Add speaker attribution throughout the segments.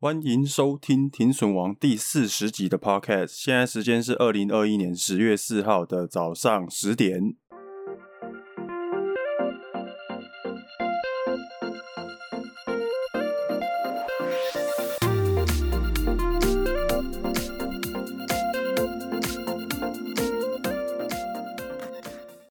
Speaker 1: 欢迎收听《停损王》第四十集的 Podcast。现在时间是二零二一年十月四号的早上十点。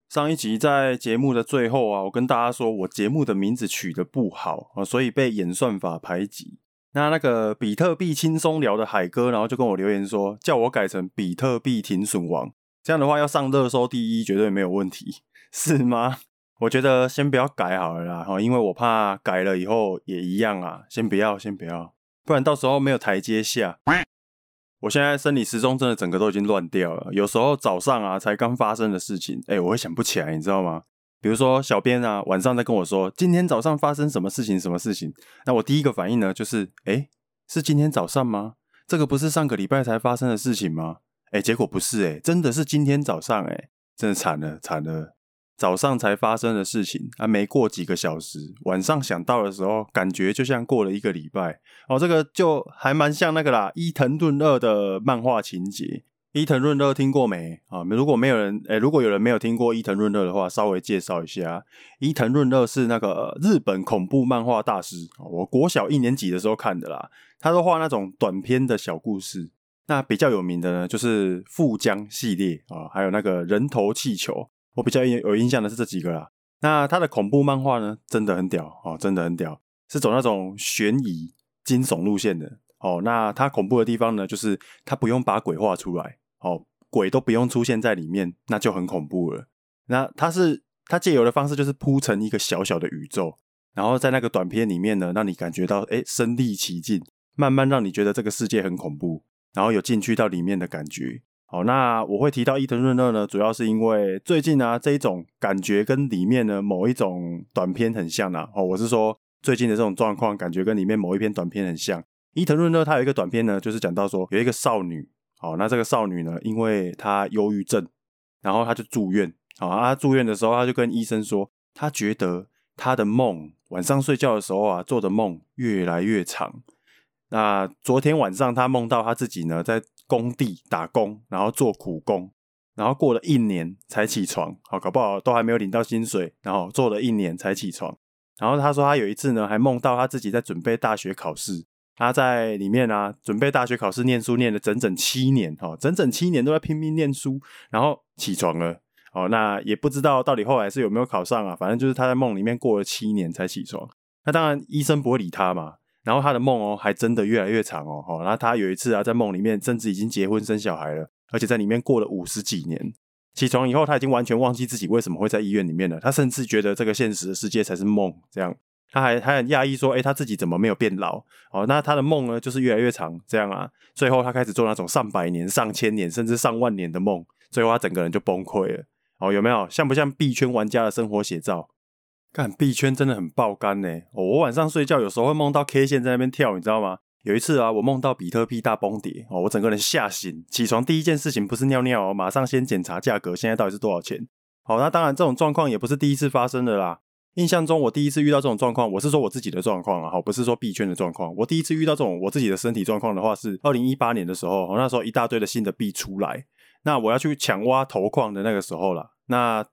Speaker 1: 上一集在节目的最后啊，我跟大家说我节目的名字取得不好啊，所以被演算法排挤。那那个比特币轻松聊的海哥，然后就跟我留言说，叫我改成比特币停损王，这样的话要上热搜第一绝对没有问题，是吗？我觉得先不要改好了啦，哈，因为我怕改了以后也一样啊，先不要，先不要，不然到时候没有台阶下。我现在生理时钟真的整个都已经乱掉了，有时候早上啊才刚发生的事情，哎，我会想不起来，你知道吗？比如说，小编啊，晚上在跟我说今天早上发生什么事情，什么事情？那我第一个反应呢，就是，诶，是今天早上吗？这个不是上个礼拜才发生的事情吗？诶，结果不是，诶，真的是今天早上，诶，真的惨了，惨了，早上才发生的事情啊，没过几个小时，晚上想到的时候，感觉就像过了一个礼拜。哦，这个就还蛮像那个啦，伊藤润二的漫画情节。伊藤润二听过没啊？如果没有人，诶，如果有人没有听过伊藤润二的话，稍微介绍一下。伊藤润二是那个日本恐怖漫画大师，我国小一年级的时候看的啦。他都画那种短篇的小故事。那比较有名的呢，就是富江系列啊，还有那个人头气球。我比较有印象的是这几个啦。那他的恐怖漫画呢，真的很屌哦，真的很屌，是走那种悬疑惊悚路线的哦。那他恐怖的地方呢，就是他不用把鬼画出来。哦，鬼都不用出现在里面，那就很恐怖了。那他是他借由的方式，就是铺成一个小小的宇宙，然后在那个短片里面呢，让你感觉到哎身临其境，慢慢让你觉得这个世界很恐怖，然后有进去到里面的感觉。好，那我会提到伊藤润二呢，主要是因为最近啊这一种感觉跟里面呢某一种短片很像啊。哦，我是说最近的这种状况，感觉跟里面某一篇短片很像。伊藤润二他有一个短片呢，就是讲到说有一个少女。好，那这个少女呢，因为她忧郁症，然后她就住院。好，她住院的时候，她就跟医生说，她觉得她的梦，晚上睡觉的时候啊，做的梦越来越长。那昨天晚上，她梦到她自己呢，在工地打工，然后做苦工，然后过了一年才起床。好，搞不好都还没有领到薪水，然后做了一年才起床。然后她说，她有一次呢，还梦到她自己在准备大学考试。他在里面啊，准备大学考试，念书念了整整七年，哦，整整七年都在拼命念书，然后起床了，哦，那也不知道到底后来是有没有考上啊，反正就是他在梦里面过了七年才起床。那当然医生不会理他嘛，然后他的梦哦，还真的越来越长哦，哦，然后他有一次啊，在梦里面甚至已经结婚生小孩了，而且在里面过了五十几年。起床以后，他已经完全忘记自己为什么会在医院里面了，他甚至觉得这个现实的世界才是梦，这样。他还还很讶异说：“哎、欸，他自己怎么没有变老？哦，那他的梦呢，就是越来越长，这样啊。最后他开始做那种上百年、上千年，甚至上万年的梦，最后他整个人就崩溃了。哦，有没有像不像币圈玩家的生活写照？看币圈真的很爆肝呢。哦，我晚上睡觉有时候会梦到 K 线在那边跳，你知道吗？有一次啊，我梦到比特币大崩跌，哦，我整个人吓醒，起床第一件事情不是尿尿哦，马上先检查价格，现在到底是多少钱？好，那当然这种状况也不是第一次发生的啦。印象中，我第一次遇到这种状况，我是说我自己的状况啊，好，不是说币圈的状况。我第一次遇到这种我自己的身体状况的话，是二零一八年的时候，那时候一大堆的新的币出来，那我要去抢挖头矿的那个时候啦。那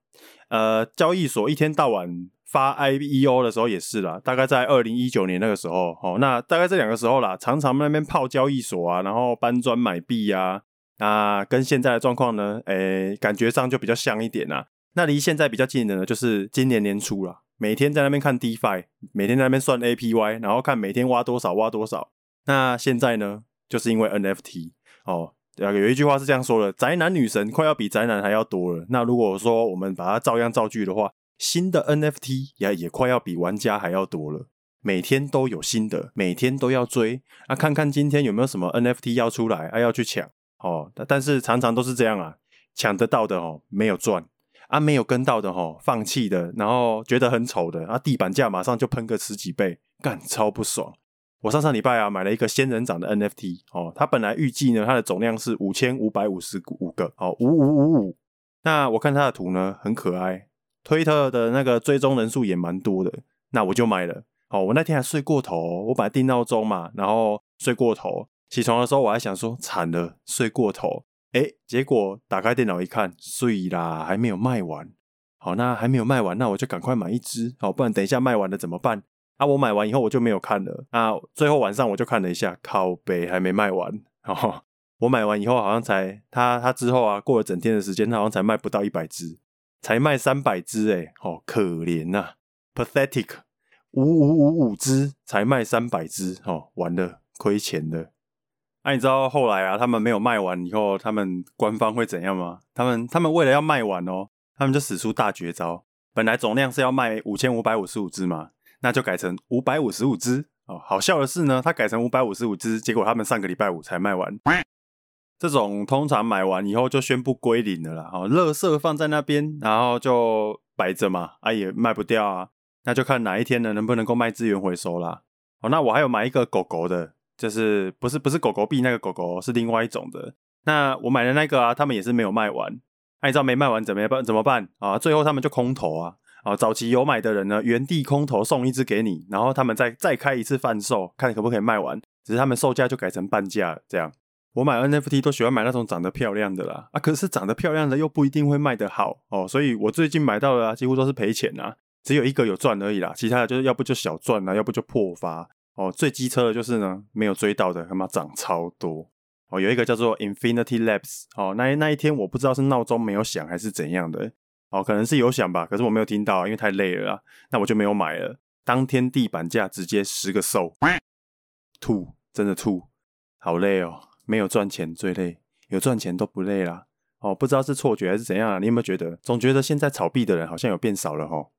Speaker 1: 呃，交易所一天到晚发 IEO 的时候也是啦，大概在二零一九年那个时候，哦，那大概这两个时候啦，常常那边泡交易所啊，然后搬砖买币啊，那跟现在的状况呢，诶、感觉上就比较像一点啊。那离现在比较近的呢，就是今年年初了。每天在那边看 DeFi，每天在那边算 APY，然后看每天挖多少挖多少。那现在呢，就是因为 NFT 哦，有一句话是这样说的：宅男女神快要比宅男还要多了。那如果说我们把它照样造句的话，新的 NFT 也也快要比玩家还要多了。每天都有新的，每天都要追。那看看今天有没有什么 NFT 要出来，啊要去抢哦。但是常常都是这样啊，抢得到的哦，没有赚。啊，没有跟到的吼，放弃的，然后觉得很丑的，啊，地板价马上就喷个十几倍，干，超不爽。我上上礼拜啊买了一个仙人掌的 NFT 哦，它本来预计呢它的总量是五千五百五十五个，哦，五五五五。那我看它的图呢很可爱，推特的那个追踪人数也蛮多的，那我就买了。哦，我那天还睡过头，我本来定闹钟嘛，然后睡过头。起床的时候我还想说惨了，睡过头。哎，结果打开电脑一看，睡啦，还没有卖完。好，那还没有卖完，那我就赶快买一支，好，不然等一下卖完了怎么办？啊，我买完以后我就没有看了。啊，最后晚上我就看了一下，靠北还没卖完。哦，我买完以后好像才他他之后啊，过了整天的时间，他好像才卖不到一百支，才卖三百支，哎，哦，可怜呐，pathetic，五五五五支才卖三百支，哦，完了，亏钱了。那、啊、你知道后来啊，他们没有卖完以后，他们官方会怎样吗？他们他们为了要卖完哦，他们就使出大绝招。本来总量是要卖五千五百五十五只嘛，那就改成五百五十五只哦。好笑的是呢，他改成五百五十五只，结果他们上个礼拜五才卖完。这种通常买完以后就宣布归零了啦，哦，垃圾放在那边，然后就摆着嘛，啊也卖不掉啊，那就看哪一天呢能不能够卖资源回收啦。哦，那我还有买一个狗狗的。就是不是不是狗狗币那个狗狗是另外一种的。那我买的那个啊，他们也是没有卖完。按照、没卖完怎么办？怎么办啊？最后他们就空投啊。啊，早期有买的人呢，原地空投送一只给你，然后他们再再开一次贩售，看你可不可以卖完。只是他们售价就改成半价这样。我买 NFT 都喜欢买那种长得漂亮的啦。啊，可是长得漂亮的又不一定会卖得好哦。所以我最近买到的啊，几乎都是赔钱啊。只有一个有赚而已啦，其他的就是要不就小赚啊，要不就破发。哦，最机车的就是呢，没有追到的，他妈涨超多。哦，有一个叫做 Infinity Labs，哦，那那一天我不知道是闹钟没有响还是怎样的，哦，可能是有响吧，可是我没有听到，因为太累了啦，那我就没有买了。当天地板价直接十个 SOL，吐，真的吐，好累哦，没有赚钱最累，有赚钱都不累啦。哦，不知道是错觉还是怎样啊？你有没有觉得，总觉得现在炒币的人好像有变少了哦？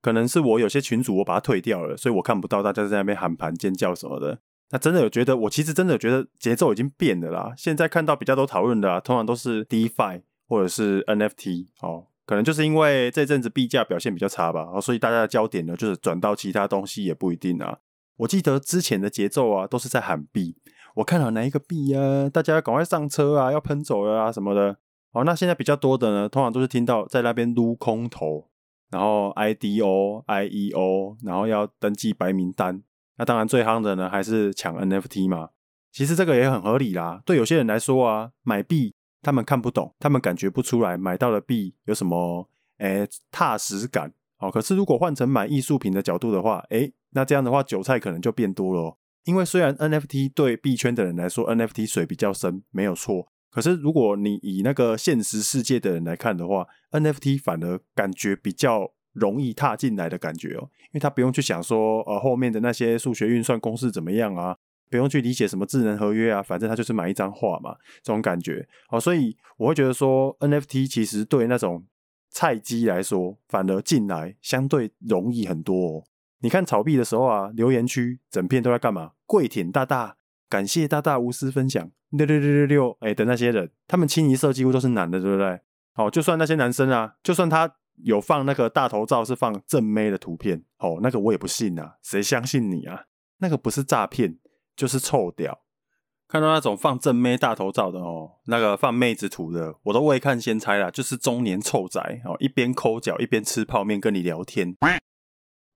Speaker 1: 可能是我有些群主我把它退掉了，所以我看不到大家在那边喊盘尖叫什么的。那真的有觉得，我其实真的有觉得节奏已经变了啦。现在看到比较多讨论的啊，通常都是 DeFi 或者是 NFT 哦，可能就是因为这阵子币价表现比较差吧，哦，所以大家的焦点呢就是转到其他东西也不一定啊。我记得之前的节奏啊都是在喊币，我看好哪一个币啊，大家要赶快上车啊，要喷走了啊什么的。哦，那现在比较多的呢，通常都是听到在那边撸空头。然后 IDO、IEO，然后要登记白名单。那当然最夯的呢，还是抢 NFT 嘛。其实这个也很合理啦。对有些人来说啊，买币他们看不懂，他们感觉不出来买到的币有什么诶踏实感。哦，可是如果换成买艺术品的角度的话，诶，那这样的话韭菜可能就变多了。因为虽然 NFT 对币圈的人来说，NFT 水比较深，没有错。可是，如果你以那个现实世界的人来看的话，NFT 反而感觉比较容易踏进来的感觉哦，因为他不用去想说，呃，后面的那些数学运算公式怎么样啊，不用去理解什么智能合约啊，反正他就是买一张画嘛，这种感觉。好，所以我会觉得说，NFT 其实对那种菜鸡来说，反而进来相对容易很多哦。你看炒币的时候啊，留言区整片都在干嘛？跪舔大大。感谢大大无私分享六六六六六哎的那些人，他们清一色几乎都是男的，对不对？好，就算那些男生啊，就算他有放那个大头照是放正妹的图片，哦，那个我也不信啊，谁相信你啊？那个不是诈骗就是臭屌。看到那种放正妹大头照的哦，那个放妹子图的，我都未看先猜啦，就是中年臭宅哦，一边抠脚一边吃泡面跟你聊天。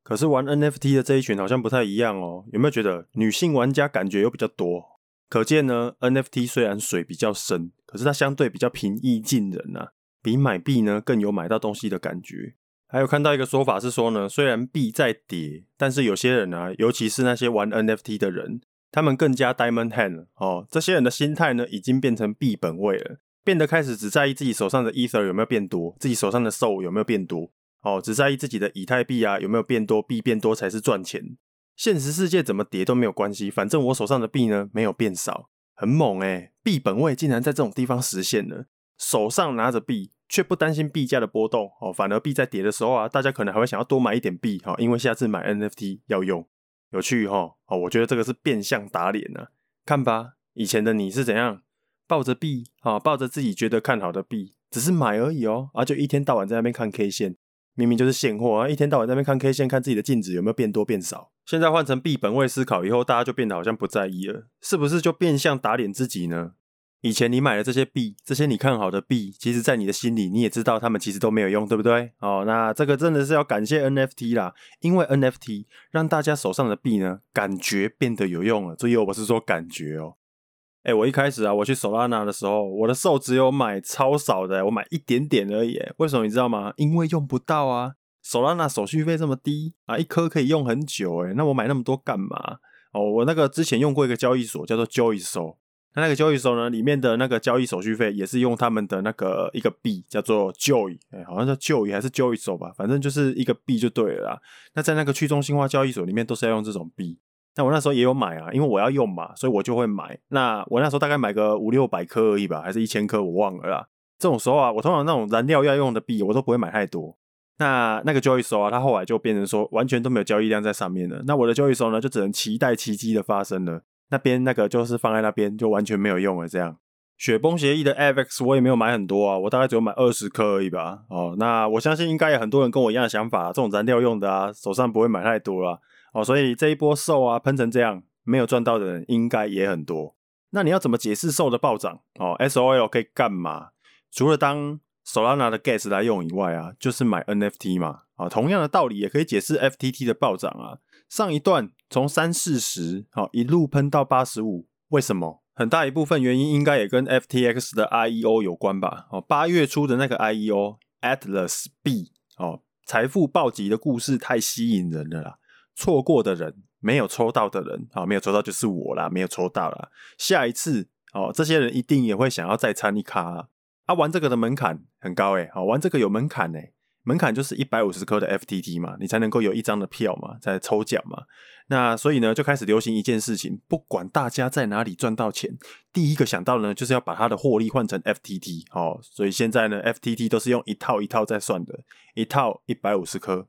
Speaker 1: 可是玩 NFT 的这一群好像不太一样哦，有没有觉得女性玩家感觉又比较多？可见呢，NFT 虽然水比较深，可是它相对比较平易近人啊，比买币呢更有买到东西的感觉。还有看到一个说法是说呢，虽然币在跌，但是有些人啊，尤其是那些玩 NFT 的人，他们更加 Diamond Hand 哦，这些人的心态呢，已经变成币本位了，变得开始只在意自己手上的 Ether 有没有变多，自己手上的 Soul 有没有变多。哦，只在意自己的以太币啊有没有变多，币变多才是赚钱。现实世界怎么跌都没有关系，反正我手上的币呢没有变少，很猛诶，币本位竟然在这种地方实现了。手上拿着币，却不担心币价的波动哦，反而币在跌的时候啊，大家可能还会想要多买一点币哦，因为下次买 NFT 要用，有趣哈哦，我觉得这个是变相打脸呢。看吧，以前的你是怎样抱着币啊，抱着自己觉得看好的币，只是买而已哦，啊就一天到晚在那边看 K 线。明明就是现货啊！一天到晚在那边看 K 线，看自己的净值有没有变多变少。现在换成币本位思考以后，大家就变得好像不在意了，是不是就变相打脸自己呢？以前你买的这些币，这些你看好的币，其实在你的心里你也知道，他们其实都没有用，对不对？哦，那这个真的是要感谢 NFT 啦，因为 NFT 让大家手上的币呢，感觉变得有用了。注意，我不是说感觉哦。哎，我一开始啊，我去 Solana 的时候，我的 SOL 只有买超少的，我买一点点而已。为什么你知道吗？因为用不到啊。Solana 手续费这么低啊，一颗可以用很久诶，那我买那么多干嘛？哦，我那个之前用过一个交易所叫做 Joyso，那那个交易所呢，里面的那个交易手续费也是用他们的那个一个币叫做 Joy，哎，好像叫 Joy 还是 Joyso 吧，反正就是一个币就对了。那在那个去中心化交易所里面都是要用这种币。那我那时候也有买啊，因为我要用嘛，所以我就会买。那我那时候大概买个五六百颗而已吧，还是一千颗，我忘了啦。这种时候啊，我通常那种燃料要用的币，我都不会买太多。那那个交易所啊，它后来就变成说完全都没有交易量在上面了。那我的交易所呢，就只能期待奇迹的发生了。那边那个就是放在那边，就完全没有用了。这样，雪崩协议的 AVX 我也没有买很多啊，我大概只有买二十颗而已吧。哦，那我相信应该有很多人跟我一样的想法，这种燃料用的啊，手上不会买太多啦。哦，所以这一波 SOL 啊喷成这样，没有赚到的人应该也很多。那你要怎么解释 SOL 的暴涨？哦，SOL 可以干嘛？除了当 Solana 的 gas 来用以外啊，就是买 NFT 嘛。啊，同样的道理也可以解释 FTT 的暴涨啊。上一段从三四十，好一路喷到八十五，为什么？很大一部分原因应该也跟 FTX 的 IEO 有关吧。哦，八月初的那个 IEO Atlas B，哦，财富暴击的故事太吸引人了啦。错过的人，没有抽到的人，啊，没有抽到就是我啦，没有抽到啦。下一次，哦，这些人一定也会想要再参一卡啊。玩这个的门槛很高诶，好，玩这个有门槛诶，门槛就是一百五十颗的 FTT 嘛，你才能够有一张的票嘛，再抽奖嘛。那所以呢，就开始流行一件事情，不管大家在哪里赚到钱，第一个想到呢，就是要把它的获利换成 FTT。好，所以现在呢，FTT 都是用一套一套在算的，一套一百五十颗。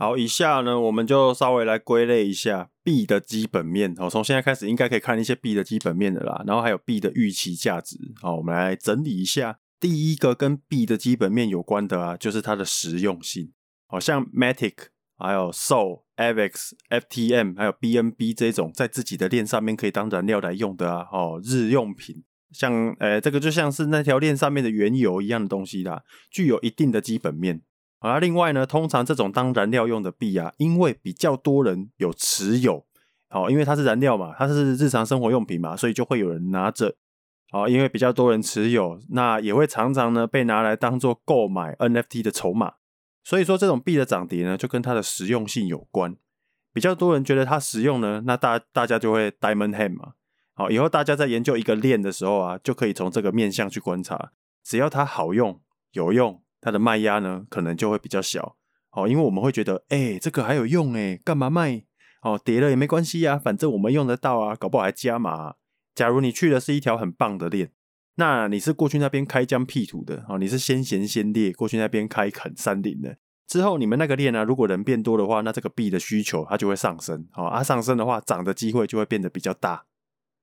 Speaker 1: 好，以下呢，我们就稍微来归类一下币的基本面。好，从现在开始应该可以看一些币的基本面的啦，然后还有币的预期价值。好，我们来整理一下。第一个跟币的基本面有关的啊，就是它的实用性。好像 Matic、还有 SOL、AVAX、FTM、还有 BNB 这种在自己的链上面可以当燃料来用的啊，哦，日用品，像呃，这个就像是那条链上面的原油一样的东西啦，具有一定的基本面。啊，另外呢，通常这种当燃料用的币啊，因为比较多人有持有，好，因为它是燃料嘛，它是日常生活用品嘛，所以就会有人拿着，好，因为比较多人持有，那也会常常呢被拿来当做购买 NFT 的筹码，所以说这种币的涨跌呢，就跟它的实用性有关，比较多人觉得它实用呢，那大大家就会 Diamond Hand 嘛，好，以后大家在研究一个链的时候啊，就可以从这个面向去观察，只要它好用、有用。它的卖压呢，可能就会比较小，哦，因为我们会觉得，哎、这个还有用哎，干嘛卖？哦，跌了也没关系呀，反正我们用得到啊，搞不好还加码。假如你去的是一条很棒的链，那你是过去那边开疆辟土的，哦，你是先贤先烈，过去那边开垦山林的，之后你们那个链呢，如果人变多的话，那这个币的需求它就会上升，哦，啊，上升的话，涨的机会就会变得比较大。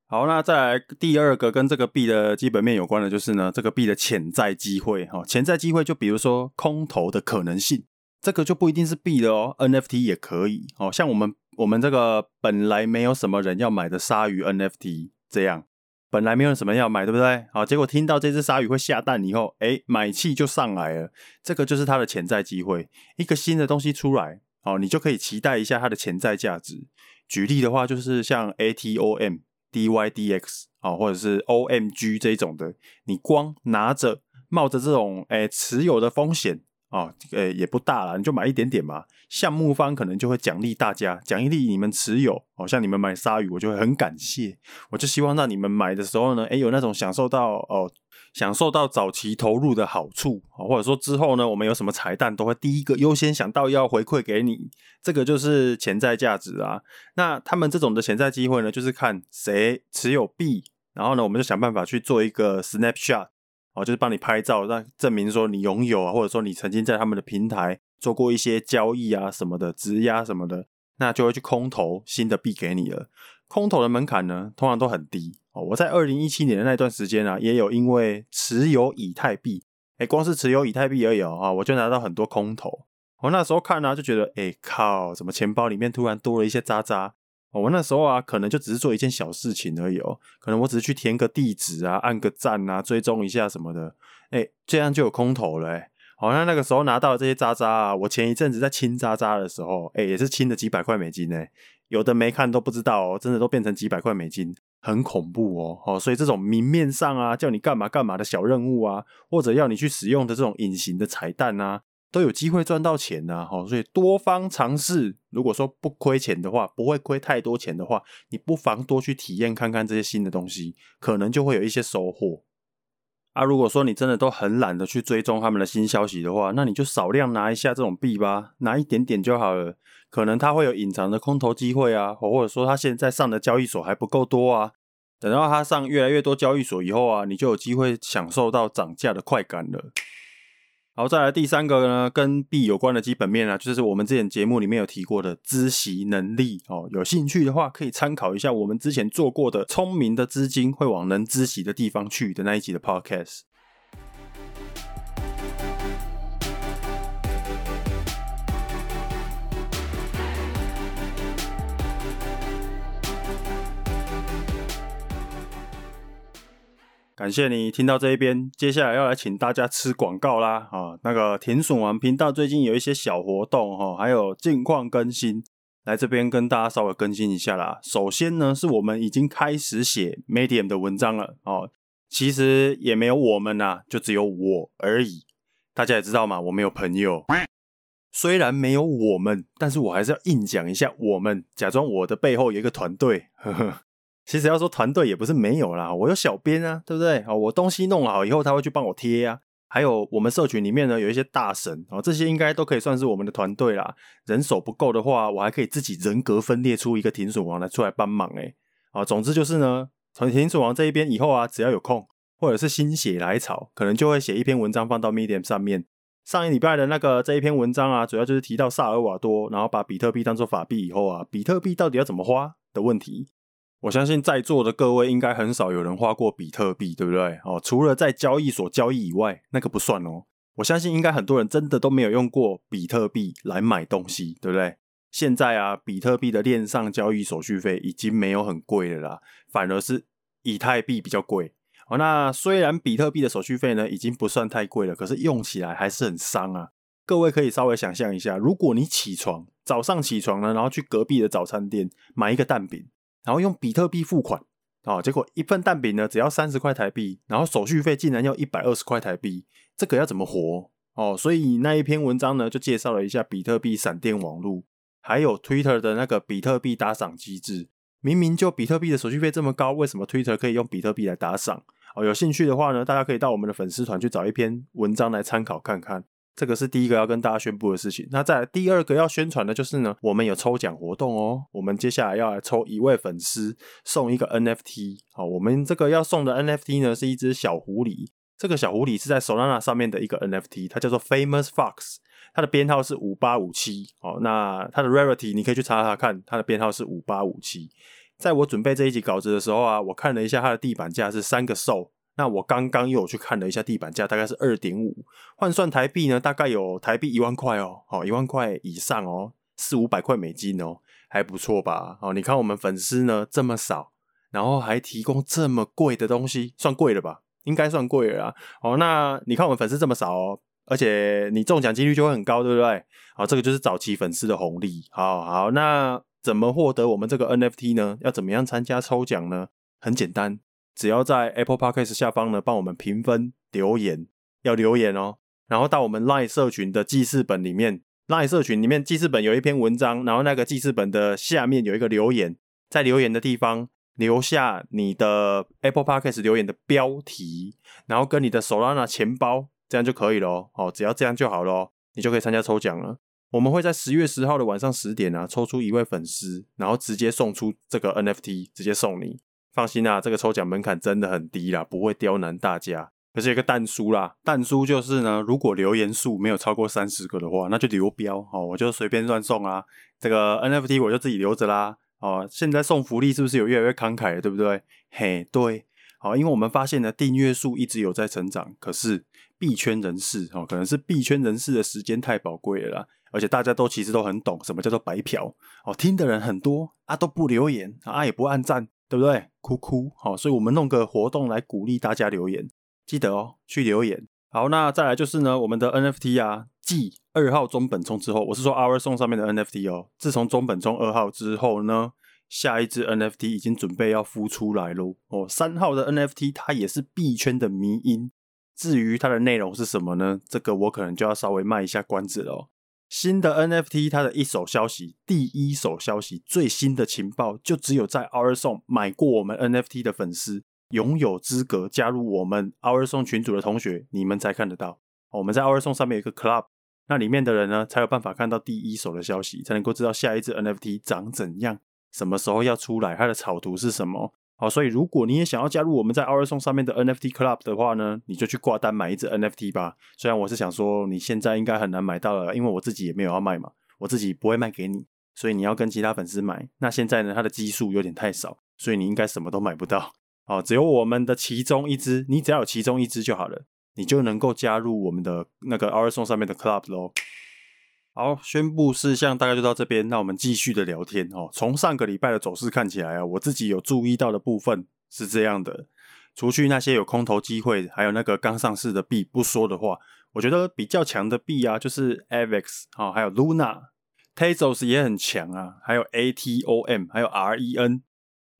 Speaker 1: 好，那再来第二个跟这个币的基本面有关的，就是呢，这个币的潜在机会。哈，潜在机会就比如说空投的可能性，这个就不一定是币的哦，NFT 也可以。哦，像我们我们这个本来没有什么人要买的鲨鱼 NFT 这样，本来没有什么要买，对不对？好，结果听到这只鲨鱼会下蛋以后，诶，买气就上来了，这个就是它的潜在机会。一个新的东西出来，哦，你就可以期待一下它的潜在价值。举例的话，就是像 ATOM。DYDX 啊，或者是 OMG 这种的，你光拿着冒着这种诶、持有的风险啊，诶、也不大了，你就买一点点嘛。项目方可能就会奖励大家，奖励你们持有，哦、像你们买鲨鱼，我就会很感谢，我就希望让你们买的时候呢，诶、有那种享受到哦。享受到早期投入的好处啊，或者说之后呢，我们有什么彩蛋，都会第一个优先想到要回馈给你，这个就是潜在价值啊。那他们这种的潜在机会呢，就是看谁持有币，然后呢，我们就想办法去做一个 snapshot，哦，就是帮你拍照，让证明说你拥有啊，或者说你曾经在他们的平台做过一些交易啊什么的，质押什么的，那就会去空投新的币给你了。空投的门槛呢，通常都很低。我在二零一七年的那段时间啊，也有因为持有以太币，哎，光是持有以太币而已啊，我就拿到很多空投。我那时候看呢、就觉得，哎靠，怎么钱包里面突然多了一些渣渣？我那时候啊，可能就只是做一件小事情而已哦，可能我只是去填个地址啊，按个赞啊，追踪一下什么的，哎，这样就有空投了。好像那个时候拿到这些渣渣啊，我前一阵子在清渣渣的时候，哎，也是清了几百块美金呢。有的没看都不知道哦，真的都变成几百块美金，很恐怖哦。哦，所以这种明面上啊，叫你干嘛干嘛的小任务啊，或者要你去使用的这种隐形的彩蛋啊。都有机会赚到钱呐，哈，所以多方尝试。如果说不亏钱的话，不会亏太多钱的话，你不妨多去体验看看这些新的东西，可能就会有一些收获。啊，如果说你真的都很懒得去追踪他们的新消息的话，那你就少量拿一下这种币吧，拿一点点就好了。可能它会有隐藏的空投机会啊，或者说它现在上的交易所还不够多啊，等到它上越来越多交易所以后啊，你就有机会享受到涨价的快感了。好，再来第三个呢，跟币有关的基本面啊，就是我们之前节目里面有提过的知悉能力哦。有兴趣的话，可以参考一下我们之前做过的“聪明的资金会往能知悉的地方去”的那一集的 Podcast。感谢你听到这一边，接下来要来请大家吃广告啦啊！那个停损王频道最近有一些小活动哈，还有近况更新，来这边跟大家稍微更新一下啦。首先呢，是我们已经开始写 Medium 的文章了哦。其实也没有我们呐，就只有我而已。大家也知道嘛，我没有朋友。虽然没有我们，但是我还是要硬讲一下我们，假装我的背后有一个团队。呵呵。其实要说团队也不是没有啦，我有小编啊，对不对？哦，我东西弄好以后，他会去帮我贴啊。还有我们社群里面呢，有一些大神哦，这些应该都可以算是我们的团队啦。人手不够的话，我还可以自己人格分裂出一个停损王来出来帮忙诶。啊，总之就是呢，从停损王这一边以后啊，只要有空或者是心血来潮，可能就会写一篇文章放到 Medium 上面。上一礼拜的那个这一篇文章啊，主要就是提到萨尔瓦多，然后把比特币当做法币以后啊，比特币到底要怎么花的问题。我相信在座的各位应该很少有人花过比特币，对不对？哦，除了在交易所交易以外，那个不算哦。我相信应该很多人真的都没有用过比特币来买东西，对不对？现在啊，比特币的链上交易手续费已经没有很贵了啦，反而是以太币比较贵。哦，那虽然比特币的手续费呢已经不算太贵了，可是用起来还是很伤啊。各位可以稍微想象一下，如果你起床，早上起床呢，然后去隔壁的早餐店买一个蛋饼。然后用比特币付款，哦，结果一份蛋饼呢只要三十块台币，然后手续费竟然要一百二十块台币，这个要怎么活？哦，所以那一篇文章呢就介绍了一下比特币闪电网路，还有 Twitter 的那个比特币打赏机制。明明就比特币的手续费这么高，为什么 Twitter 可以用比特币来打赏？哦，有兴趣的话呢，大家可以到我们的粉丝团去找一篇文章来参考看看。这个是第一个要跟大家宣布的事情。那再来第二个要宣传的就是呢，我们有抽奖活动哦。我们接下来要来抽一位粉丝送一个 NFT。好，我们这个要送的 NFT 呢是一只小狐狸。这个小狐狸是在 Solana 上面的一个 NFT，它叫做 Famous Fox，它的编号是五八五七。好，那它的 Rarity 你可以去查查看，它的编号是五八五七。在我准备这一集稿子的时候啊，我看了一下它的地板价是三个 SOL。那我刚刚又去看了一下地板价，大概是二点五，换算台币呢，大概有台币一万块哦，好，一万块以上哦，四五百块美金哦，还不错吧？哦，你看我们粉丝呢这么少，然后还提供这么贵的东西，算贵了吧？应该算贵了啊。哦，那你看我们粉丝这么少哦，而且你中奖几率就会很高，对不对？好，这个就是早期粉丝的红利。好好，那怎么获得我们这个 NFT 呢？要怎么样参加抽奖呢？很简单。只要在 Apple Podcast 下方呢，帮我们评分留言，要留言哦。然后到我们 Line 社群的记事本里面，Line 社群里面记事本有一篇文章，然后那个记事本的下面有一个留言，在留言的地方留下你的 Apple Podcast 留言的标题，然后跟你的 Solana 钱包，这样就可以了哦。只要这样就好了，你就可以参加抽奖了。我们会在十月十号的晚上十点啊，抽出一位粉丝，然后直接送出这个 NFT，直接送你。放心啦，这个抽奖门槛真的很低啦，不会刁难大家。可是有个蛋书啦，蛋书就是呢，如果留言数没有超过三十个的话，那就留标哦，我就随便乱送啊。这个 NFT 我就自己留着啦。哦，现在送福利是不是有越来越慷慨了，对不对？嘿，对，好，因为我们发现呢，订阅数一直有在成长，可是币圈人士哦，可能是币圈人士的时间太宝贵了啦。而且大家都其实都很懂什么叫做白嫖哦，听的人很多啊，都不留言啊，也不按赞，对不对？哭哭好，所以我们弄个活动来鼓励大家留言，记得哦，去留言。好，那再来就是呢，我们的 NFT 啊，继二号中本聪之后，我是说 OurSong 上面的 NFT 哦，自从中本聪二号之后呢，下一支 NFT 已经准备要孵出来喽。哦，三号的 NFT 它也是币圈的迷因。至于它的内容是什么呢？这个我可能就要稍微卖一下关子了哦。新的 NFT 它的一手消息，第一手消息，最新的情报，就只有在 OurSong 买过我们 NFT 的粉丝，拥有资格加入我们 OurSong 群组的同学，你们才看得到。我们在 OurSong 上面有一个 Club，那里面的人呢，才有办法看到第一手的消息，才能够知道下一只 NFT 长怎样，什么时候要出来，它的草图是什么。好，所以如果你也想要加入我们在 r s o n 上面的 NFT Club 的话呢，你就去挂单买一只 NFT 吧。虽然我是想说你现在应该很难买到了，因为我自己也没有要卖嘛，我自己不会卖给你，所以你要跟其他粉丝买。那现在呢，它的基数有点太少，所以你应该什么都买不到。好，只有我们的其中一只，你只要有其中一只就好了，你就能够加入我们的那个 r s o n 上面的 Club 喽。好，宣布事项大概就到这边，那我们继续的聊天哦。从上个礼拜的走势看起来啊，我自己有注意到的部分是这样的：除去那些有空头机会，还有那个刚上市的币不说的话，我觉得比较强的币啊，就是 AVAX 啊，还有 Luna，Tezos 也很强啊，还有 ATOM，还有 REN。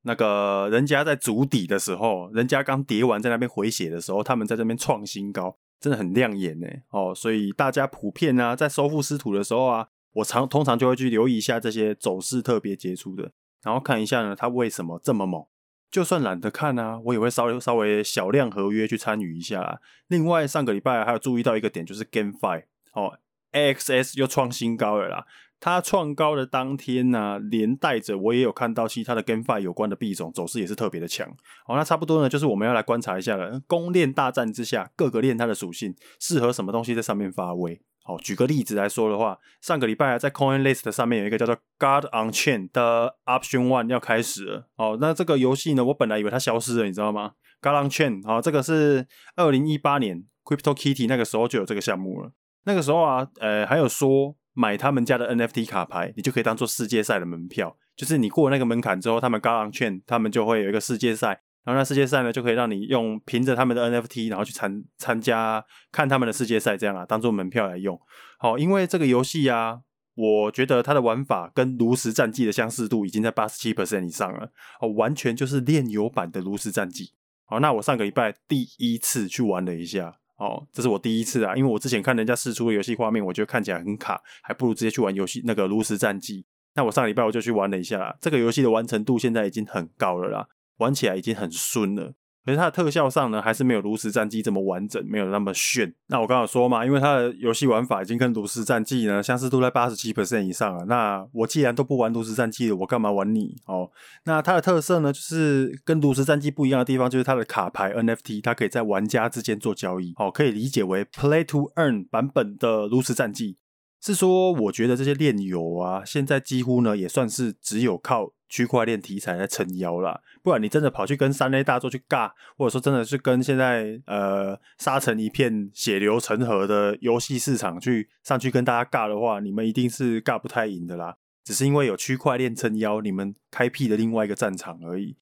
Speaker 1: 那个人家在筑底的时候，人家刚跌完在那边回血的时候，他们在这边创新高。真的很亮眼呢，哦，所以大家普遍啊，在收复失土的时候啊，我常通常就会去留意一下这些走势特别杰出的，然后看一下呢，它为什么这么猛。就算懒得看啊，我也会稍微稍微小量合约去参与一下啦。另外，上个礼拜还有注意到一个点，就是 GameFi 哦，AXS 又创新高了啦。它创高的当天呢、啊，连带着我也有看到其他的跟 f i 有关的币种走势也是特别的强。好，那差不多呢，就是我们要来观察一下了。公链大战之下，各个链它的属性适合什么东西在上面发威？好，举个例子来说的话，上个礼拜啊，在 CoinList 上面有一个叫做 God on Chain 的 Option One 要开始了。好，那这个游戏呢，我本来以为它消失了，你知道吗？God on Chain，好，这个是二零一八年 Crypto Kitty 那个时候就有这个项目了。那个时候啊，呃，还有说。买他们家的 NFT 卡牌，你就可以当做世界赛的门票。就是你过那个门槛之后，他们 God on Chain，他们就会有一个世界赛。然后那世界赛呢，就可以让你用凭着他们的 NFT，然后去参参加看他们的世界赛，这样啊，当做门票来用。好，因为这个游戏啊，我觉得它的玩法跟炉石战记的相似度已经在八十七 percent 以上了。哦，完全就是炼油版的炉石战记。好，那我上个礼拜第一次去玩了一下。哦，这是我第一次啊，因为我之前看人家试出的游戏画面，我觉得看起来很卡，还不如直接去玩游戏那个炉石战记。那我上礼拜我就去玩了一下啦，这个游戏的完成度现在已经很高了啦，玩起来已经很顺了。可是它的特效上呢，还是没有炉石战记这么完整，没有那么炫。那我刚刚说嘛，因为它的游戏玩法已经跟炉石战记呢相似度在八十七 percent 以上了。那我既然都不玩炉石战记了，我干嘛玩你？哦，那它的特色呢，就是跟炉石战记不一样的地方，就是它的卡牌 NFT，它可以在玩家之间做交易。哦，可以理解为 Play to Earn 版本的炉石战记。是说，我觉得这些炼油啊，现在几乎呢也算是只有靠。区块链题材来撑腰啦，不然你真的跑去跟三 A 大作去尬，或者说真的是跟现在呃沙成一片、血流成河的游戏市场去上去跟大家尬的话，你们一定是尬不太赢的啦。只是因为有区块链撑腰，你们开辟了另外一个战场而已。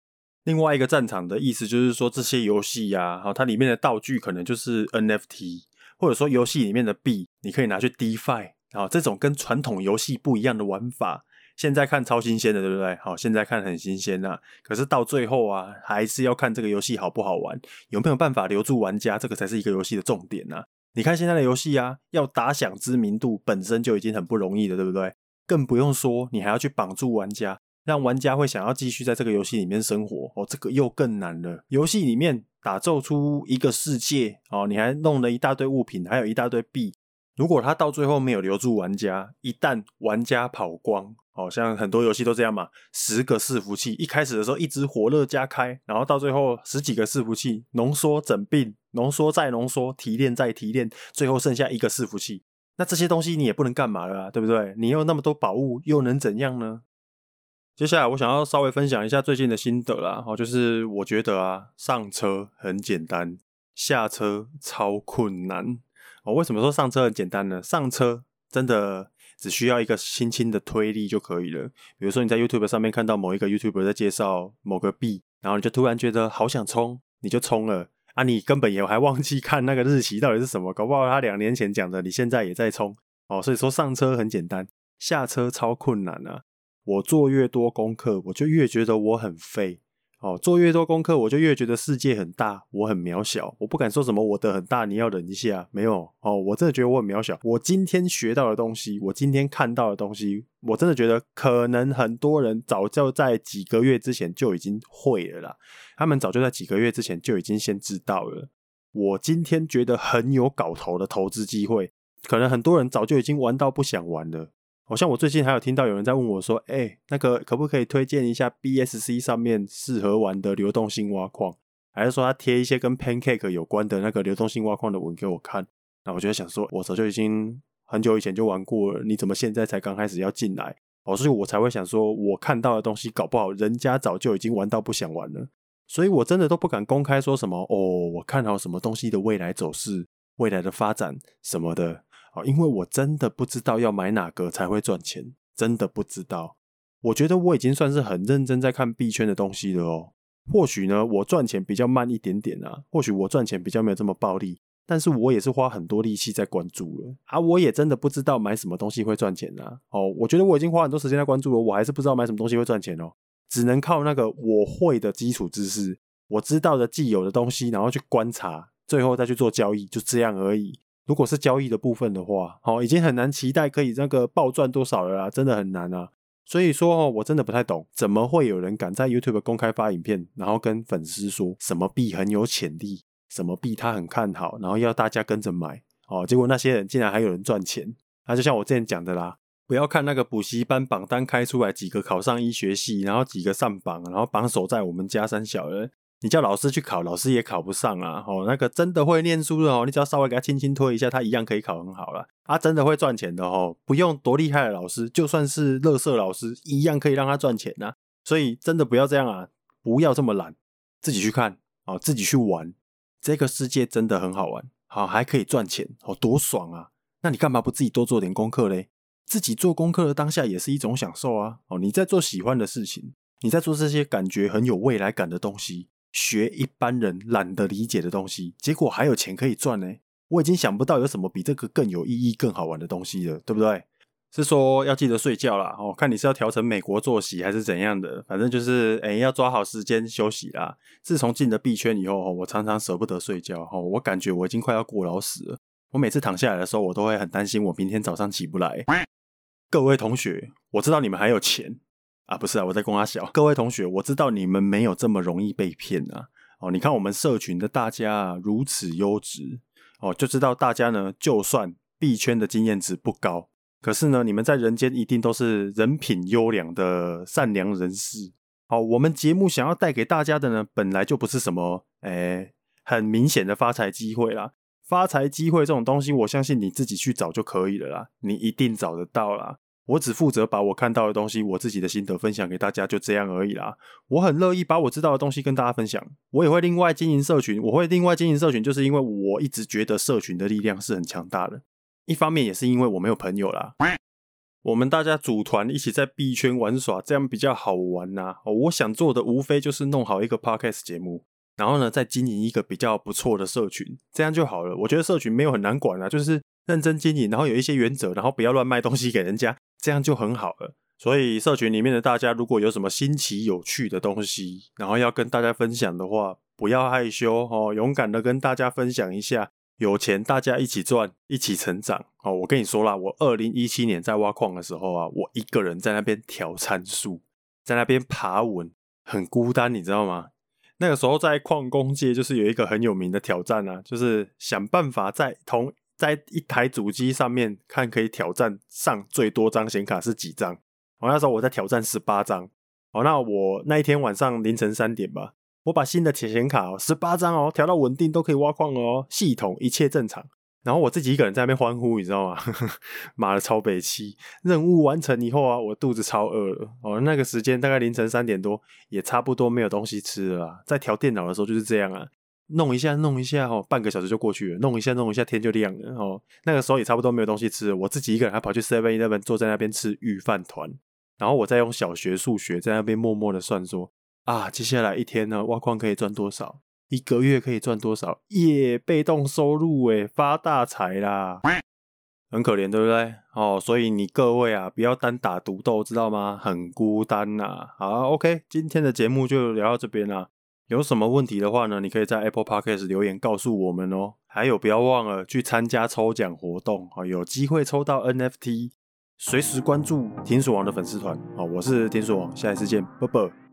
Speaker 1: 另外一个战场的意思就是说，这些游戏呀，好，它里面的道具可能就是 NFT，或者说游戏里面的币，你可以拿去 DeFi，啊，这种跟传统游戏不一样的玩法。现在看超新鲜的，对不对？好，现在看很新鲜呐。可是到最后啊，还是要看这个游戏好不好玩，有没有办法留住玩家，这个才是一个游戏的重点呐。你看现在的游戏啊，要打响知名度本身就已经很不容易了，对不对？更不用说你还要去绑住玩家，让玩家会想要继续在这个游戏里面生活哦，这个又更难了。游戏里面打造出一个世界哦，你还弄了一大堆物品，还有一大堆币。如果他到最后没有留住玩家，一旦玩家跑光，好像很多游戏都这样嘛，十个伺服器一开始的时候一直火热加开，然后到最后十几个伺服器浓缩整并，浓缩再浓缩，提炼再提炼，最后剩下一个伺服器，那这些东西你也不能干嘛了啊，对不对？你有那么多宝物，又能怎样呢？接下来我想要稍微分享一下最近的心得啦，哦，就是我觉得啊，上车很简单，下车超困难。哦，为什么说上车很简单呢？上车真的只需要一个轻轻的推力就可以了。比如说你在 YouTube 上面看到某一个 YouTuber 在介绍某个币，然后你就突然觉得好想冲，你就冲了啊！你根本也还忘记看那个日期到底是什么，搞不好他两年前讲的，你现在也在冲哦。所以说上车很简单，下车超困难啊！我做越多功课，我就越觉得我很废。哦，做越多功课，我就越觉得世界很大，我很渺小。我不敢说什么我的很大，你要忍一下。没有哦，我真的觉得我很渺小。我今天学到的东西，我今天看到的东西，我真的觉得可能很多人早就在几个月之前就已经会了啦。他们早就在几个月之前就已经先知道了。我今天觉得很有搞头的投资机会，可能很多人早就已经玩到不想玩了。好像我最近还有听到有人在问我说：“哎、那个可不可以推荐一下 BSC 上面适合玩的流动性挖矿？还是说他贴一些跟 Pancake 有关的那个流动性挖矿的文给我看？”那我就想说，我早就已经很久以前就玩过了，你怎么现在才刚开始要进来？哦，所以我才会想说，我看到的东西搞不好人家早就已经玩到不想玩了，所以我真的都不敢公开说什么哦，我看好什么东西的未来走势、未来的发展什么的。因为我真的不知道要买哪个才会赚钱，真的不知道。我觉得我已经算是很认真在看币圈的东西了哦。或许呢，我赚钱比较慢一点点啊，或许我赚钱比较没有这么暴利，但是我也是花很多力气在关注了啊。我也真的不知道买什么东西会赚钱啊。哦，我觉得我已经花很多时间在关注了，我还是不知道买什么东西会赚钱哦。只能靠那个我会的基础知识，我知道的既有的东西，然后去观察，最后再去做交易，就这样而已。如果是交易的部分的话，哦，已经很难期待可以那个暴赚多少了啦，真的很难啊。所以说哦，我真的不太懂，怎么会有人敢在 YouTube 公开发影片，然后跟粉丝说什么币很有潜力，什么币他很看好，然后要大家跟着买哦。结果那些人竟然还有人赚钱，那就像我之前讲的啦，不要看那个补习班榜单开出来几个考上医学系，然后几个上榜，然后榜首在我们家三小人。你叫老师去考，老师也考不上啊！哦，那个真的会念书的哦，你只要稍微给他轻轻推一下，他一样可以考很好了。啊，真的会赚钱的哦，不用多厉害的老师，就算是垃圾老师，一样可以让他赚钱呐。所以真的不要这样啊，不要这么懒，自己去看哦，自己去玩，这个世界真的很好玩，好，还可以赚钱哦，多爽啊！那你干嘛不自己多做点功课嘞？自己做功课的当下也是一种享受啊！哦，你在做喜欢的事情，你在做这些感觉很有未来感的东西。学一般人懒得理解的东西，结果还有钱可以赚呢！我已经想不到有什么比这个更有意义、更好玩的东西了，对不对？是说要记得睡觉啦，哦，看你是要调成美国作息还是怎样的，反正就是哎，要抓好时间休息啦。自从进了币圈以后，我常常舍不得睡觉，我感觉我已经快要过劳死了。我每次躺下来的时候，我都会很担心，我明天早上起不来。各位同学，我知道你们还有钱。啊，不是啊，我在跟他小。各位同学，我知道你们没有这么容易被骗啊。哦，你看我们社群的大家啊，如此优质哦，就知道大家呢，就算币圈的经验值不高，可是呢，你们在人间一定都是人品优良的善良人士。好，我们节目想要带给大家的呢，本来就不是什么诶很明显的发财机会啦。发财机会这种东西，我相信你自己去找就可以了啦，你一定找得到啦。我只负责把我看到的东西，我自己的心得分享给大家，就这样而已啦。我很乐意把我知道的东西跟大家分享。我也会另外经营社群，我会另外经营社群，就是因为我一直觉得社群的力量是很强大的。一方面也是因为我没有朋友啦，我们大家组团一起在币圈玩耍，这样比较好玩呐。我想做的无非就是弄好一个 podcast 节目，然后呢再经营一个比较不错的社群，这样就好了。我觉得社群没有很难管啊，就是认真经营，然后有一些原则，然后不要乱卖东西给人家。这样就很好了。所以社群里面的大家，如果有什么新奇有趣的东西，然后要跟大家分享的话，不要害羞哦，勇敢的跟大家分享一下。有钱大家一起赚，一起成长哦。我跟你说啦，我二零一七年在挖矿的时候啊，我一个人在那边调参数，在那边爬文，很孤单，你知道吗？那个时候在矿工界就是有一个很有名的挑战啊，就是想办法在同。在一台主机上面看，可以挑战上最多张显卡是几张？哦，那时候我在挑战十八张。哦，那我那一天晚上凌晨三点吧，我把新的铁显卡哦，十八张哦，调到稳定都可以挖矿哦，系统一切正常。然后我自己一个人在那边欢呼，你知道吗？妈的超北七，任务完成以后啊，我肚子超饿了。哦，那个时间大概凌晨三点多，也差不多没有东西吃了。在调电脑的时候就是这样啊。弄一下弄一下哦，半个小时就过去了，弄一下弄一下天就亮了哦。那个时候也差不多没有东西吃了，我自己一个人还跑去 Seven Eleven 坐在那边吃御饭团，然后我再用小学数学在那边默默的算说啊，接下来一天呢挖矿可以赚多少，一个月可以赚多少，耶，被动收入诶，发大财啦！很可怜，对不对？哦，所以你各位啊，不要单打独斗，知道吗？很孤单呐。好，OK，今天的节目就聊到这边啦。有什么问题的话呢，你可以在 Apple Podcast 留言告诉我们哦。还有，不要忘了去参加抽奖活动啊，有机会抽到 NFT，随时关注田鼠王的粉丝团啊。我是田鼠王，下一次见，拜拜。